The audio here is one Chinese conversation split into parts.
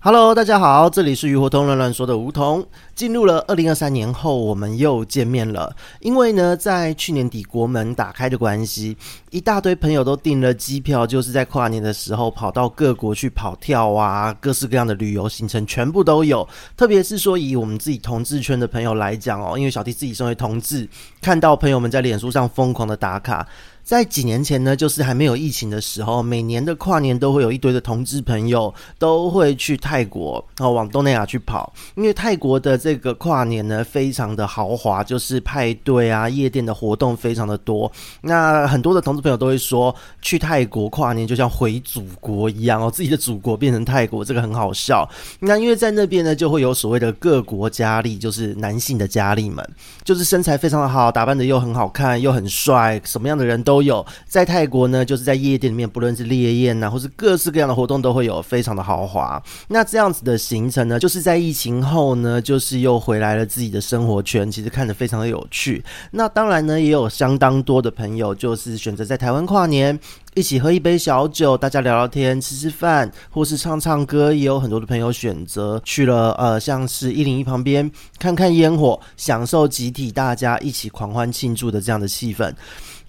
Hello，大家好，这里是鱼活通乱乱说的梧桐。进入了二零二三年后，我们又见面了。因为呢，在去年底国门打开的关系，一大堆朋友都订了机票，就是在跨年的时候跑到各国去跑跳啊，各式各样的旅游行程全部都有。特别是说以我们自己同志圈的朋友来讲哦，因为小弟自己身为同志，看到朋友们在脸书上疯狂的打卡。在几年前呢，就是还没有疫情的时候，每年的跨年都会有一堆的同志朋友都会去泰国，然后往东南亚去跑。因为泰国的这个跨年呢，非常的豪华，就是派对啊、夜店的活动非常的多。那很多的同志朋友都会说，去泰国跨年就像回祖国一样哦，自己的祖国变成泰国，这个很好笑。那因为在那边呢，就会有所谓的各国佳丽，就是男性的佳丽们，就是身材非常的好，打扮的又很好看，又很帅，什么样的人都。都有在泰国呢，就是在夜店里面，不论是烈焰呐，或是各式各样的活动，都会有非常的豪华。那这样子的行程呢，就是在疫情后呢，就是又回来了自己的生活圈，其实看得非常的有趣。那当然呢，也有相当多的朋友就是选择在台湾跨年，一起喝一杯小酒，大家聊聊天、吃吃饭，或是唱唱歌。也有很多的朋友选择去了呃，像是一零一旁边看看烟火，享受集体大家一起狂欢庆祝的这样的气氛。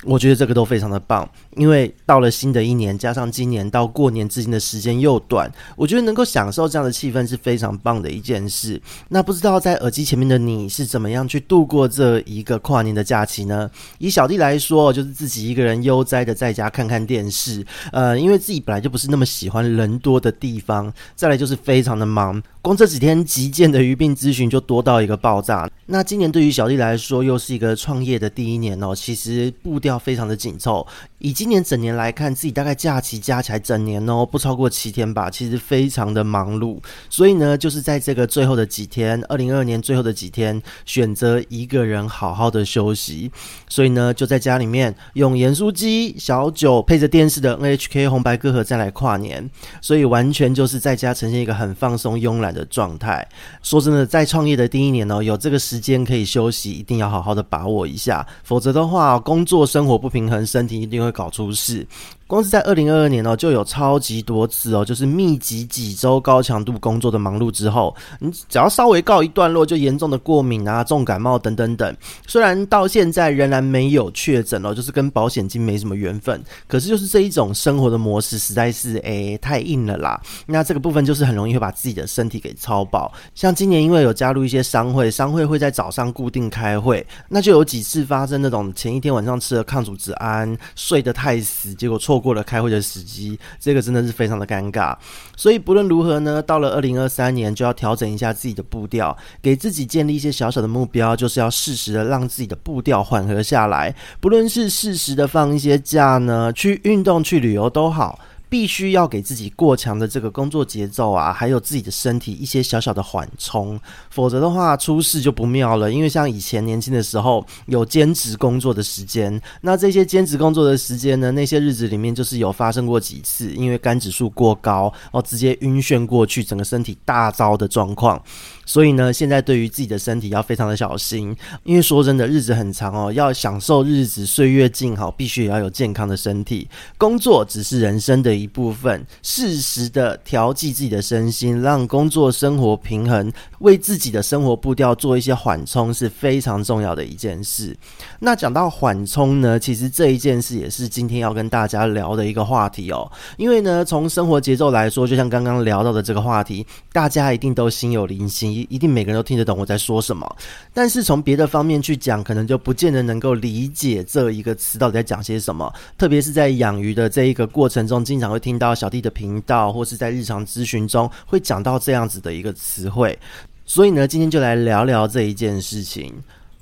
我觉得这个都非常的棒，因为到了新的一年，加上今年到过年之间的时间又短，我觉得能够享受这样的气氛是非常棒的一件事。那不知道在耳机前面的你是怎么样去度过这一个跨年的假期呢？以小弟来说，就是自己一个人悠哉的在家看看电视，呃，因为自己本来就不是那么喜欢人多的地方，再来就是非常的忙。光这几天急件的鱼病咨询就多到一个爆炸。那今年对于小弟来说，又是一个创业的第一年哦，其实步调要非常的紧凑。以今年整年来看，自己大概假期加起来整年哦，不超过七天吧，其实非常的忙碌。所以呢，就是在这个最后的几天，二零二二年最后的几天，选择一个人好好的休息。所以呢，就在家里面用盐酥鸡、小酒配着电视的 NHK 红白歌合再来跨年。所以完全就是在家呈现一个很放松、慵懒。的状态，说真的，在创业的第一年哦，有这个时间可以休息，一定要好好的把握一下，否则的话，工作生生活不平衡，身体一定会搞出事。光是在二零二二年哦，就有超级多次哦，就是密集几周高强度工作的忙碌之后，你只要稍微告一段落，就严重的过敏啊、重感冒等等等。虽然到现在仍然没有确诊哦，就是跟保险金没什么缘分，可是就是这一种生活的模式实在是诶、太硬了啦。那这个部分就是很容易会把自己的身体给超爆。像今年因为有加入一些商会，商会会在早上固定开会，那就有几次发生那种前一天晚上吃了抗组织胺，睡得太死，结果错。过了开会的时机，这个真的是非常的尴尬。所以不论如何呢，到了二零二三年就要调整一下自己的步调，给自己建立一些小小的目标，就是要适时的让自己的步调缓和下来。不论是适时的放一些假呢，去运动、去旅游都好。必须要给自己过强的这个工作节奏啊，还有自己的身体一些小小的缓冲，否则的话出事就不妙了。因为像以前年轻的时候有兼职工作的时间，那这些兼职工作的时间呢，那些日子里面就是有发生过几次，因为肝指数过高哦，直接晕眩过去，整个身体大糟的状况。所以呢，现在对于自己的身体要非常的小心，因为说真的，日子很长哦，要享受日子，岁月静好，必须也要有健康的身体。工作只是人生的一部分，适时的调剂自己的身心，让工作生活平衡，为自己的生活步调做一些缓冲，是非常重要的一件事。那讲到缓冲呢，其实这一件事也是今天要跟大家聊的一个话题哦。因为呢，从生活节奏来说，就像刚刚聊到的这个话题，大家一定都心有灵犀。一定每个人都听得懂我在说什么，但是从别的方面去讲，可能就不见得能够理解这一个词到底在讲些什么。特别是在养鱼的这一个过程中，经常会听到小弟的频道，或是在日常咨询中会讲到这样子的一个词汇。所以呢，今天就来聊聊这一件事情。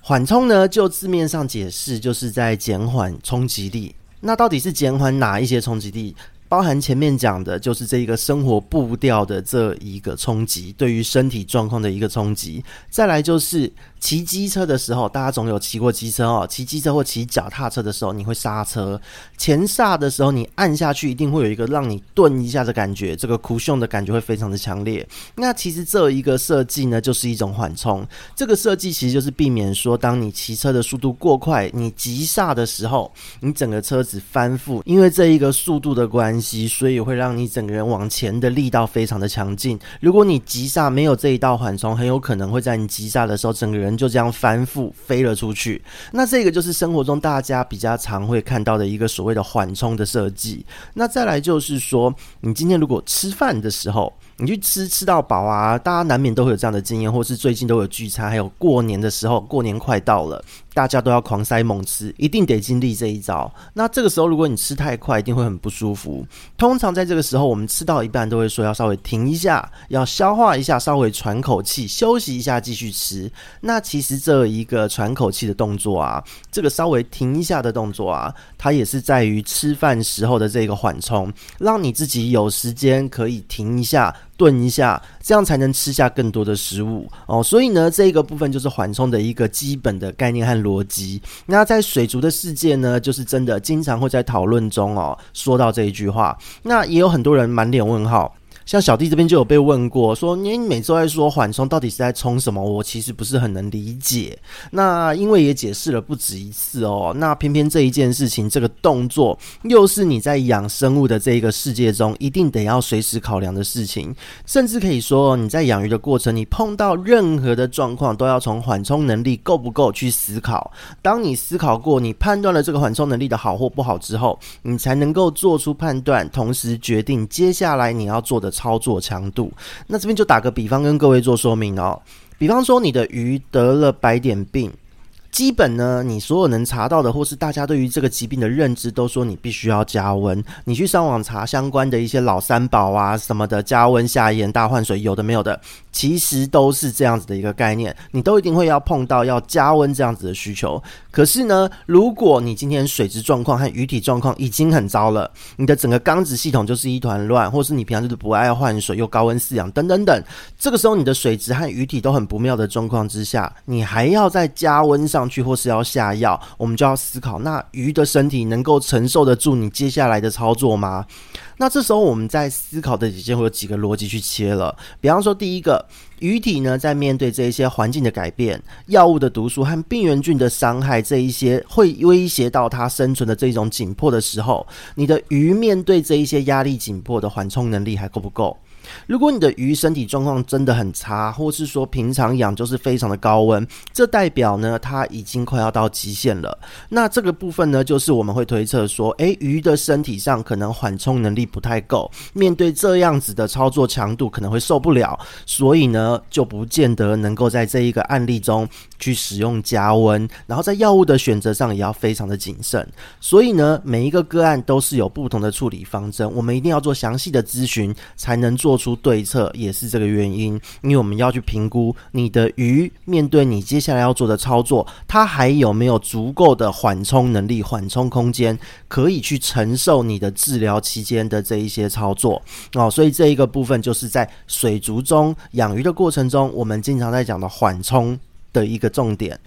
缓冲呢，就字面上解释，就是在减缓冲击力。那到底是减缓哪一些冲击力？包含前面讲的，就是这一个生活步调的这一个冲击，对于身体状况的一个冲击。再来就是骑机车的时候，大家总有骑过机车哦。骑机车或骑脚踏车的时候，你会刹车，前刹的时候，你按下去一定会有一个让你顿一下的感觉，这个酷炫的感觉会非常的强烈。那其实这一个设计呢，就是一种缓冲。这个设计其实就是避免说，当你骑车的速度过快，你急刹的时候，你整个车子翻覆，因为这一个速度的关所以会让你整个人往前的力道非常的强劲。如果你急刹没有这一道缓冲，很有可能会在你急刹的时候，整个人就这样翻覆飞了出去。那这个就是生活中大家比较常会看到的一个所谓的缓冲的设计。那再来就是说，你今天如果吃饭的时候，你去吃吃到饱啊，大家难免都会有这样的经验，或是最近都有聚餐，还有过年的时候，过年快到了。大家都要狂塞猛吃，一定得经历这一招。那这个时候，如果你吃太快，一定会很不舒服。通常在这个时候，我们吃到一半都会说要稍微停一下，要消化一下，稍微喘口气，休息一下，继续吃。那其实这一个喘口气的动作啊，这个稍微停一下的动作啊，它也是在于吃饭时候的这个缓冲，让你自己有时间可以停一下。炖一下，这样才能吃下更多的食物哦。所以呢，这个部分就是缓冲的一个基本的概念和逻辑。那在水族的世界呢，就是真的经常会在讨论中哦说到这一句话。那也有很多人满脸问号。像小弟这边就有被问过，说你每周在说缓冲，到底是在冲什么？我其实不是很能理解。那因为也解释了不止一次哦。那偏偏这一件事情，这个动作，又是你在养生物的这一个世界中，一定得要随时考量的事情。甚至可以说，你在养鱼的过程，你碰到任何的状况，都要从缓冲能力够不够去思考。当你思考过，你判断了这个缓冲能力的好或不好之后，你才能够做出判断，同时决定接下来你要做的。操作强度，那这边就打个比方跟各位做说明哦。比方说你的鱼得了白点病，基本呢，你所有能查到的，或是大家对于这个疾病的认知，都说你必须要加温。你去上网查相关的一些老三宝啊什么的，加温下盐大换水，有的没有的。其实都是这样子的一个概念，你都一定会要碰到要加温这样子的需求。可是呢，如果你今天水质状况和鱼体状况已经很糟了，你的整个缸子系统就是一团乱，或是你平常就是不爱换水又高温饲养等等等，这个时候你的水质和鱼体都很不妙的状况之下，你还要在加温上去，或是要下药，我们就要思考，那鱼的身体能够承受得住你接下来的操作吗？那这时候我们在思考的底下会有几个逻辑去切了，比方说第一个，鱼体呢在面对这一些环境的改变、药物的毒素和病原菌的伤害这一些会威胁到它生存的这种紧迫的时候，你的鱼面对这一些压力紧迫的缓冲能力还够不够？如果你的鱼身体状况真的很差，或是说平常养就是非常的高温，这代表呢它已经快要到极限了。那这个部分呢，就是我们会推测说，诶，鱼的身体上可能缓冲能力不太够，面对这样子的操作强度可能会受不了，所以呢就不见得能够在这一个案例中去使用加温，然后在药物的选择上也要非常的谨慎。所以呢，每一个个案都是有不同的处理方针，我们一定要做详细的咨询，才能做出对策也是这个原因，因为我们要去评估你的鱼面对你接下来要做的操作，它还有没有足够的缓冲能力、缓冲空间，可以去承受你的治疗期间的这一些操作哦。所以这一个部分就是在水族中养鱼的过程中，我们经常在讲的缓冲的一个重点。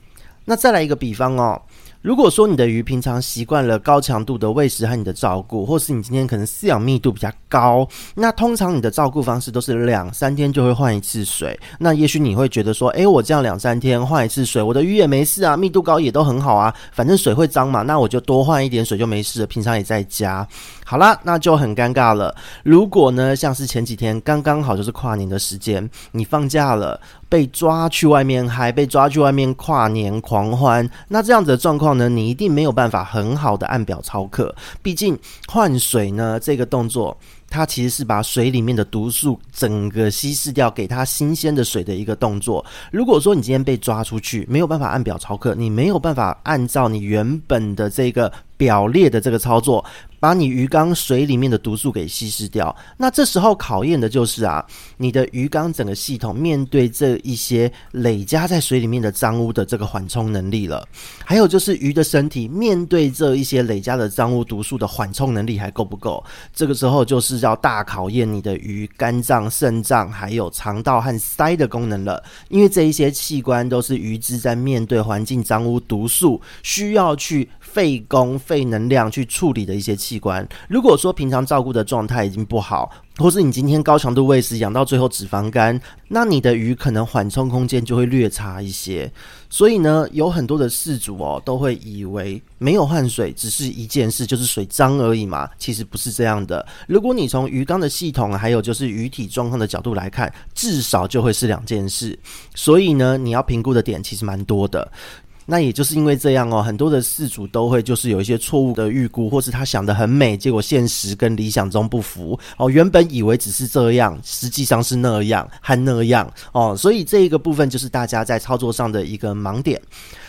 那再来一个比方哦。如果说你的鱼平常习惯了高强度的喂食和你的照顾，或是你今天可能饲养密度比较高，那通常你的照顾方式都是两三天就会换一次水。那也许你会觉得说，诶，我这样两三天换一次水，我的鱼也没事啊，密度高也都很好啊，反正水会脏嘛，那我就多换一点水就没事了。平常也在家，好啦，那就很尴尬了。如果呢，像是前几天刚刚好就是跨年的时间，你放假了。被抓去外面嗨，被抓去外面跨年狂欢，那这样子的状况呢，你一定没有办法很好的按表操课。毕竟换水呢，这个动作，它其实是把水里面的毒素整个稀释掉，给它新鲜的水的一个动作。如果说你今天被抓出去，没有办法按表操课，你没有办法按照你原本的这个。表列的这个操作。把你鱼缸水里面的毒素给稀释掉，那这时候考验的就是啊，你的鱼缸整个系统面对这一些累加在水里面的脏污的这个缓冲能力了。还有就是鱼的身体面对这一些累加的脏污毒素的缓冲能力还够不够？这个时候就是要大考验你的鱼肝脏、肾脏还有肠道和鳃的功能了，因为这一些器官都是鱼只在面对环境脏污毒素需要去。费工费能量去处理的一些器官，如果说平常照顾的状态已经不好，或是你今天高强度喂食养到最后脂肪肝，那你的鱼可能缓冲空间就会略差一些。所以呢，有很多的饲主哦都会以为没有换水只是一件事，就是水脏而已嘛。其实不是这样的。如果你从鱼缸的系统还有就是鱼体状况的角度来看，至少就会是两件事。所以呢，你要评估的点其实蛮多的。那也就是因为这样哦，很多的事主都会就是有一些错误的预估，或是他想的很美，结果现实跟理想中不符哦。原本以为只是这样，实际上是那样和那样哦，所以这一个部分就是大家在操作上的一个盲点。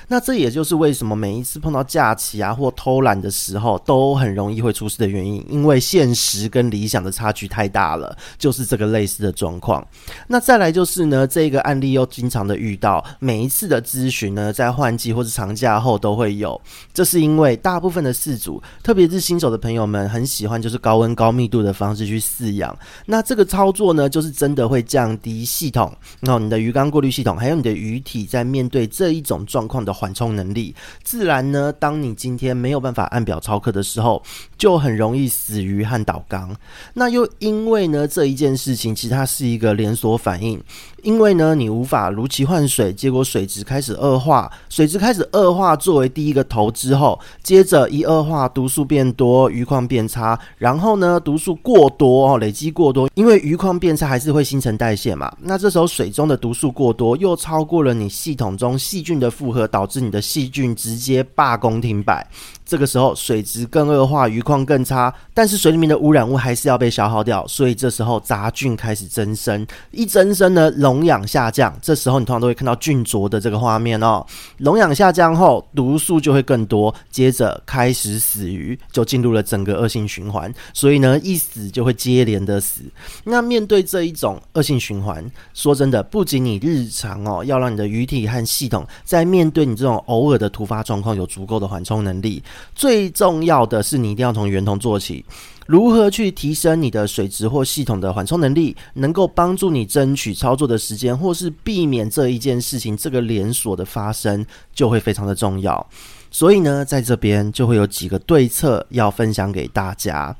那这也就是为什么每一次碰到假期啊或偷懒的时候，都很容易会出事的原因，因为现实跟理想的差距太大了，就是这个类似的状况。那再来就是呢，这个案例又经常的遇到，每一次的咨询呢，在换季或者长假后都会有，这是因为大部分的饲主，特别是新手的朋友们，很喜欢就是高温高密度的方式去饲养。那这个操作呢，就是真的会降低系统，然后你的鱼缸过滤系统，还有你的鱼体在面对这一种状况的。缓冲能力，自然呢，当你今天没有办法按表操课的时候，就很容易死于和导缸。那又因为呢，这一件事情其实它是一个连锁反应。因为呢，你无法如期换水，结果水质开始恶化。水质开始恶化作为第一个头之后，接着一恶化，毒素变多，鱼况变差。然后呢，毒素过多哦，累积过多，因为鱼况变差还是会新陈代谢嘛。那这时候水中的毒素过多，又超过了你系统中细菌的负荷，导致你的细菌直接罢工停摆。这个时候水质更恶化，鱼况更差，但是水里面的污染物还是要被消耗掉，所以这时候杂菌开始增生，一增生呢，笼养下降，这时候你通常都会看到菌浊的这个画面哦。笼养下降后，毒素就会更多，接着开始死鱼，就进入了整个恶性循环。所以呢，一死就会接连的死。那面对这一种恶性循环，说真的，不仅你日常哦要让你的鱼体和系统在面对你这种偶尔的突发状况有足够的缓冲能力。最重要的是，你一定要从源头做起。如何去提升你的水质或系统的缓冲能力，能够帮助你争取操作的时间，或是避免这一件事情这个连锁的发生，就会非常的重要。所以呢，在这边就会有几个对策要分享给大家。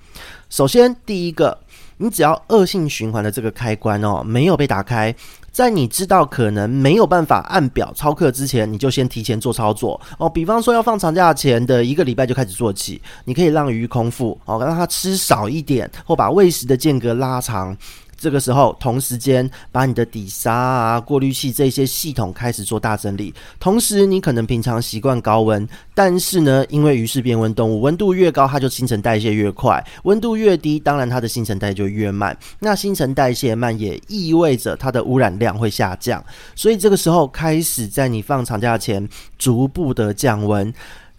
首先，第一个，你只要恶性循环的这个开关哦没有被打开。在你知道可能没有办法按表操课之前，你就先提前做操作哦。比方说要放长假前的一个礼拜就开始做起，你可以让鱼空腹哦，让它吃少一点，或把喂食的间隔拉长。这个时候，同时间把你的底沙啊、过滤器这些系统开始做大整理。同时，你可能平常习惯高温，但是呢，因为鱼是变温动物，温度越高，它就新陈代谢越快；温度越低，当然它的新陈代谢就越慢。那新陈代谢慢也意味着它的污染量会下降。所以这个时候开始在你放长假前逐步的降温。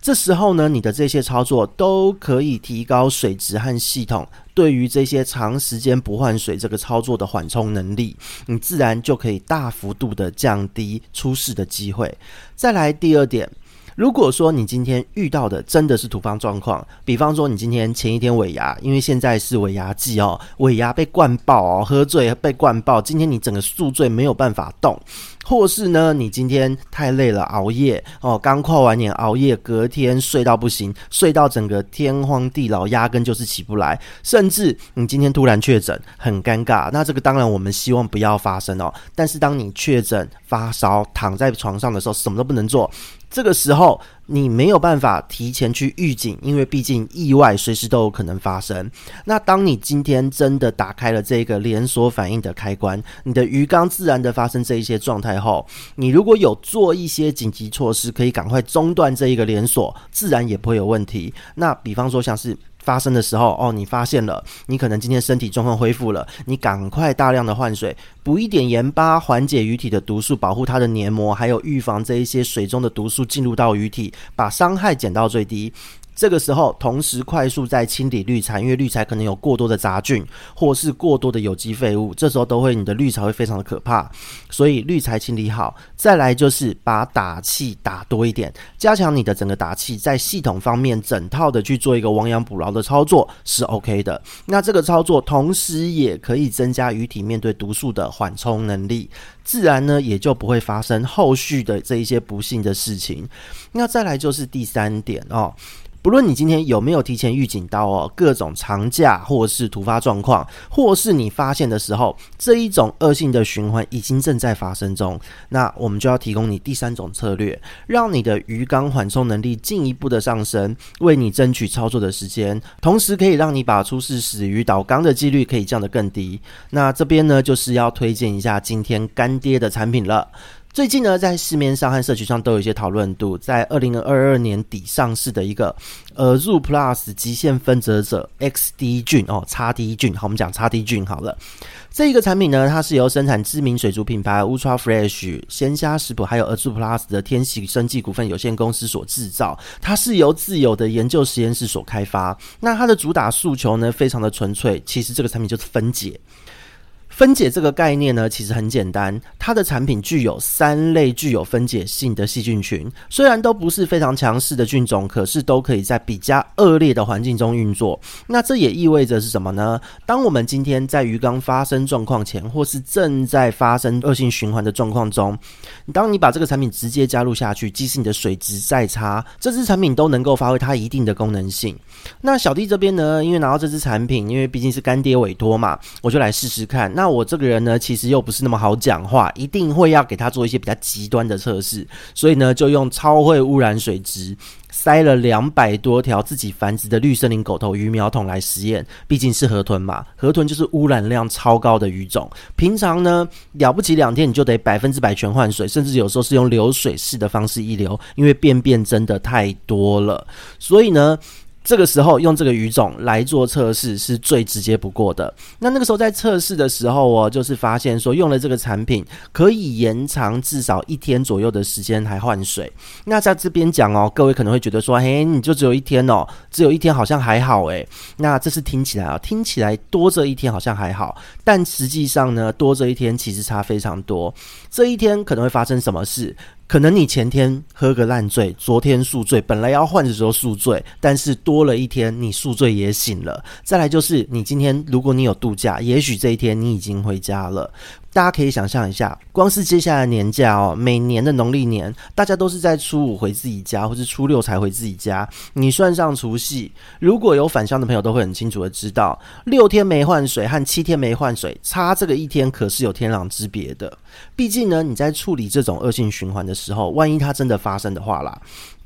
这时候呢，你的这些操作都可以提高水质和系统对于这些长时间不换水这个操作的缓冲能力，你自然就可以大幅度的降低出事的机会。再来第二点。如果说你今天遇到的真的是突发状况，比方说你今天前一天尾牙，因为现在是尾牙季哦，尾牙被灌爆哦，喝醉被灌爆，今天你整个宿醉没有办法动，或是呢你今天太累了熬夜哦，刚跨完年熬夜，隔天睡到不行，睡到整个天荒地老，压根就是起不来，甚至你今天突然确诊，很尴尬。那这个当然我们希望不要发生哦，但是当你确诊发烧躺在床上的时候，什么都不能做。这个时候，你没有办法提前去预警，因为毕竟意外随时都有可能发生。那当你今天真的打开了这个连锁反应的开关，你的鱼缸自然的发生这一些状态后，你如果有做一些紧急措施，可以赶快中断这一个连锁，自然也不会有问题。那比方说像是。发生的时候，哦，你发现了，你可能今天身体状况恢复了，你赶快大量的换水，补一点盐巴，缓解鱼体的毒素，保护它的黏膜，还有预防这一些水中的毒素进入到鱼体，把伤害减到最低。这个时候，同时快速在清理滤材，因为滤材可能有过多的杂菌，或是过多的有机废物，这时候都会你的滤材会非常的可怕。所以滤材清理好，再来就是把打气打多一点，加强你的整个打气，在系统方面整套的去做一个亡羊补牢的操作是 OK 的。那这个操作同时也可以增加鱼体面对毒素的缓冲能力，自然呢也就不会发生后续的这一些不幸的事情。那再来就是第三点哦。不论你今天有没有提前预警到哦，各种长假或是突发状况，或是你发现的时候，这一种恶性的循环已经正在发生中，那我们就要提供你第三种策略，让你的鱼缸缓冲能力进一步的上升，为你争取操作的时间，同时可以让你把出事死鱼倒缸的几率可以降得更低。那这边呢，就是要推荐一下今天干爹的产品了。最近呢，在市面上和社群上都有一些讨论度。在二零二二年底上市的一个呃，Zoo Plus 极限分泽者 XD 菌哦，XD 菌，好，我们讲 XD 菌好了。这一个产品呢，它是由生产知名水族品牌 Ultra Fresh 鲜虾食谱，还有 Zoo Plus 的天喜生技股份有限公司所制造。它是由自有的研究实验室所开发。那它的主打诉求呢，非常的纯粹。其实这个产品就是分解。分解这个概念呢，其实很简单。它的产品具有三类具有分解性的细菌群，虽然都不是非常强势的菌种，可是都可以在比较恶劣的环境中运作。那这也意味着是什么呢？当我们今天在鱼缸发生状况前，或是正在发生恶性循环的状况中，当你把这个产品直接加入下去，即使你的水质再差，这支产品都能够发挥它一定的功能性。那小弟这边呢，因为拿到这支产品，因为毕竟是干爹委托嘛，我就来试试看。那那我这个人呢，其实又不是那么好讲话，一定会要给他做一些比较极端的测试，所以呢，就用超会污染水质，塞了两百多条自己繁殖的绿森林狗头鱼苗桶来实验。毕竟是河豚嘛，河豚就是污染量超高的鱼种，平常呢了不起两天你就得百分之百全换水，甚至有时候是用流水式的方式一流，因为便便真的太多了，所以呢。这个时候用这个鱼种来做测试是最直接不过的。那那个时候在测试的时候哦，就是发现说用了这个产品可以延长至少一天左右的时间来换水。那在这边讲哦，各位可能会觉得说，嘿，你就只有一天哦，只有一天好像还好诶。那这是听起来啊，听起来多这一天好像还好，但实际上呢，多这一天其实差非常多。这一天可能会发生什么事？可能你前天喝个烂醉，昨天宿醉，本来要换的时候宿醉，但是多了一天，你宿醉也醒了。再来就是你今天，如果你有度假，也许这一天你已经回家了。大家可以想象一下，光是接下来年假哦，每年的农历年，大家都是在初五回自己家，或是初六才回自己家。你算上除夕，如果有返乡的朋友，都会很清楚的知道，六天没换水和七天没换水，差这个一天可是有天壤之别的。毕竟呢，你在处理这种恶性循环的时候，万一它真的发生的话啦，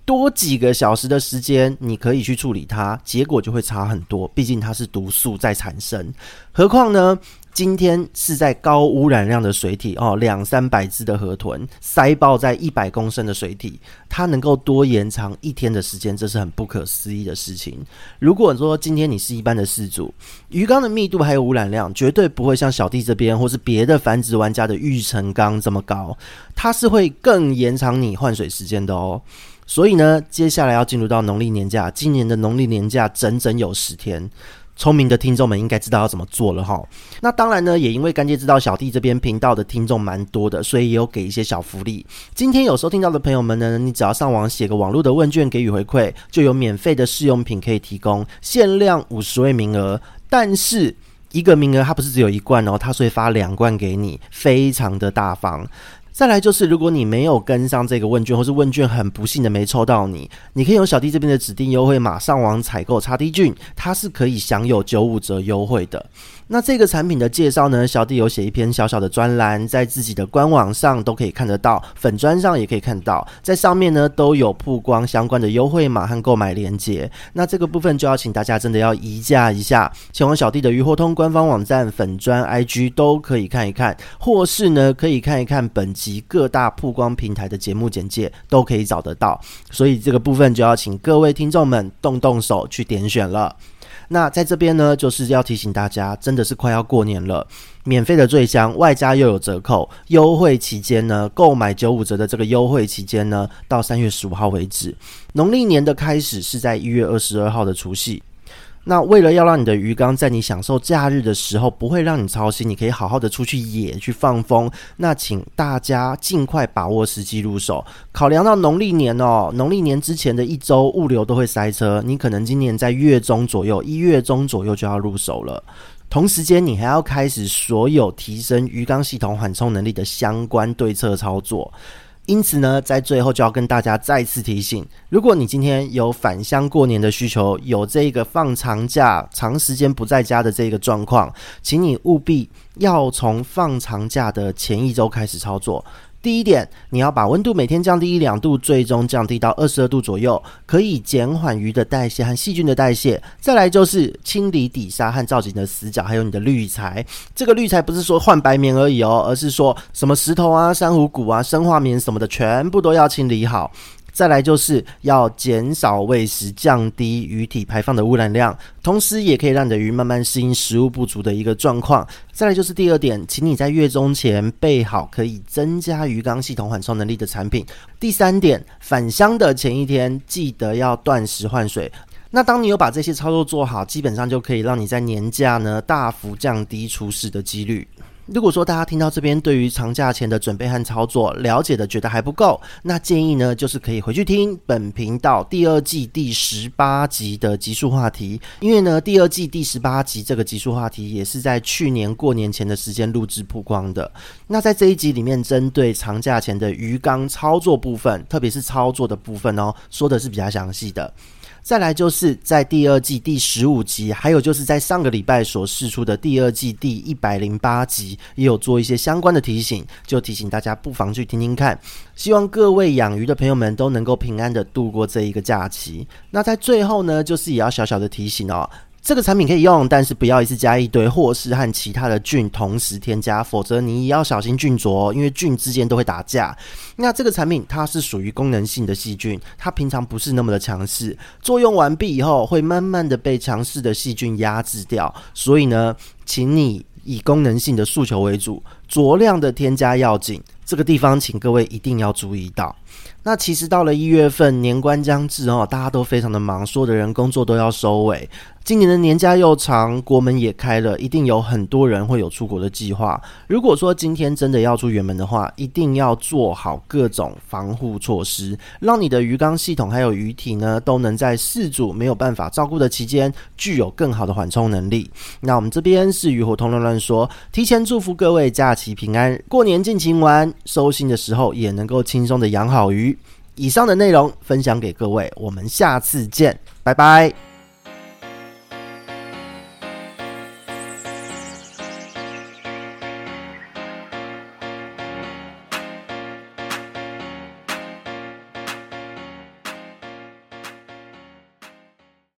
多几个小时的时间，你可以去处理它，结果就会差很多。毕竟它是毒素在产生，何况呢？今天是在高污染量的水体哦，两三百只的河豚塞爆在一百公升的水体，它能够多延长一天的时间，这是很不可思议的事情。如果说今天你是一般的饲主，鱼缸的密度还有污染量，绝对不会像小弟这边或是别的繁殖玩家的育成缸这么高，它是会更延长你换水时间的哦。所以呢，接下来要进入到农历年假，今年的农历年假整整有十天。聪明的听众们应该知道要怎么做了哈。那当然呢，也因为干爹知道小弟这边频道的听众蛮多的，所以也有给一些小福利。今天有收听到的朋友们呢，你只要上网写个网络的问卷给予回馈，就有免费的试用品可以提供，限量五十位名额。但是一个名额它不是只有一罐哦，它是会发两罐给你，非常的大方。再来就是，如果你没有跟上这个问卷，或是问卷很不幸的没抽到你，你可以用小弟这边的指定优惠码上网采购叉 D 菌，它是可以享有九五折优惠的。那这个产品的介绍呢，小弟有写一篇小小的专栏，在自己的官网上都可以看得到，粉砖上也可以看到，在上面呢都有曝光相关的优惠码和购买链接。那这个部分就要请大家真的要移驾一下，前往小弟的鱼活通官方网站、粉砖、IG 都可以看一看，或是呢可以看一看本集各大曝光平台的节目简介，都可以找得到。所以这个部分就要请各位听众们动动手去点选了。那在这边呢，就是要提醒大家，真的是快要过年了，免费的最香外加又有折扣优惠期间呢，购买九五折的这个优惠期间呢，到三月十五号为止。农历年的开始是在一月二十二号的除夕。那为了要让你的鱼缸在你享受假日的时候不会让你操心，你可以好好的出去野去放风。那请大家尽快把握时机入手。考量到农历年哦，农历年之前的一周物流都会塞车，你可能今年在月中左右，一月中左右就要入手了。同时间，你还要开始所有提升鱼缸系统缓冲能力的相关对策操作。因此呢，在最后就要跟大家再次提醒：如果你今天有返乡过年的需求，有这个放长假、长时间不在家的这个状况，请你务必要从放长假的前一周开始操作。第一点，你要把温度每天降低一两度，最终降低到二十二度左右，可以减缓鱼的代谢和细菌的代谢。再来就是清理底沙和造景的死角，还有你的滤材。这个滤材不是说换白棉而已哦，而是说什么石头啊、珊瑚骨啊、生化棉什么的，全部都要清理好。再来就是要减少喂食，降低鱼体排放的污染量，同时也可以让你的鱼慢慢适应食物不足的一个状况。再来就是第二点，请你在月中前备好可以增加鱼缸系统缓冲能力的产品。第三点，返乡的前一天记得要断食换水。那当你有把这些操作做好，基本上就可以让你在年假呢大幅降低出事的几率。如果说大家听到这边，对于长假前的准备和操作了解的觉得还不够，那建议呢，就是可以回去听本频道第二季第十八集的集数话题，因为呢，第二季第十八集这个集数话题也是在去年过年前的时间录制曝光的。那在这一集里面，针对长假前的鱼缸操作部分，特别是操作的部分哦，说的是比较详细的。再来就是在第二季第十五集，还有就是在上个礼拜所试出的第二季第一百零八集，也有做一些相关的提醒，就提醒大家不妨去听听看。希望各位养鱼的朋友们都能够平安的度过这一个假期。那在最后呢，就是也要小小的提醒哦。这个产品可以用，但是不要一次加一堆，或是和其他的菌同时添加，否则你也要小心菌浊，因为菌之间都会打架。那这个产品它是属于功能性的细菌，它平常不是那么的强势，作用完毕以后会慢慢的被强势的细菌压制掉。所以呢，请你以功能性的诉求为主，酌量的添加要紧。这个地方请各位一定要注意到。那其实到了一月份，年关将至哦，大家都非常的忙，所有的人工作都要收尾。今年的年假又长，国门也开了，一定有很多人会有出国的计划。如果说今天真的要出远门的话，一定要做好各种防护措施，让你的鱼缸系统还有鱼体呢，都能在饲主没有办法照顾的期间，具有更好的缓冲能力。那我们这边是鱼活通乱乱说，提前祝福各位假期平安，过年尽情玩，收心的时候也能够轻松的养好鱼。以上的内容分享给各位，我们下次见，拜拜。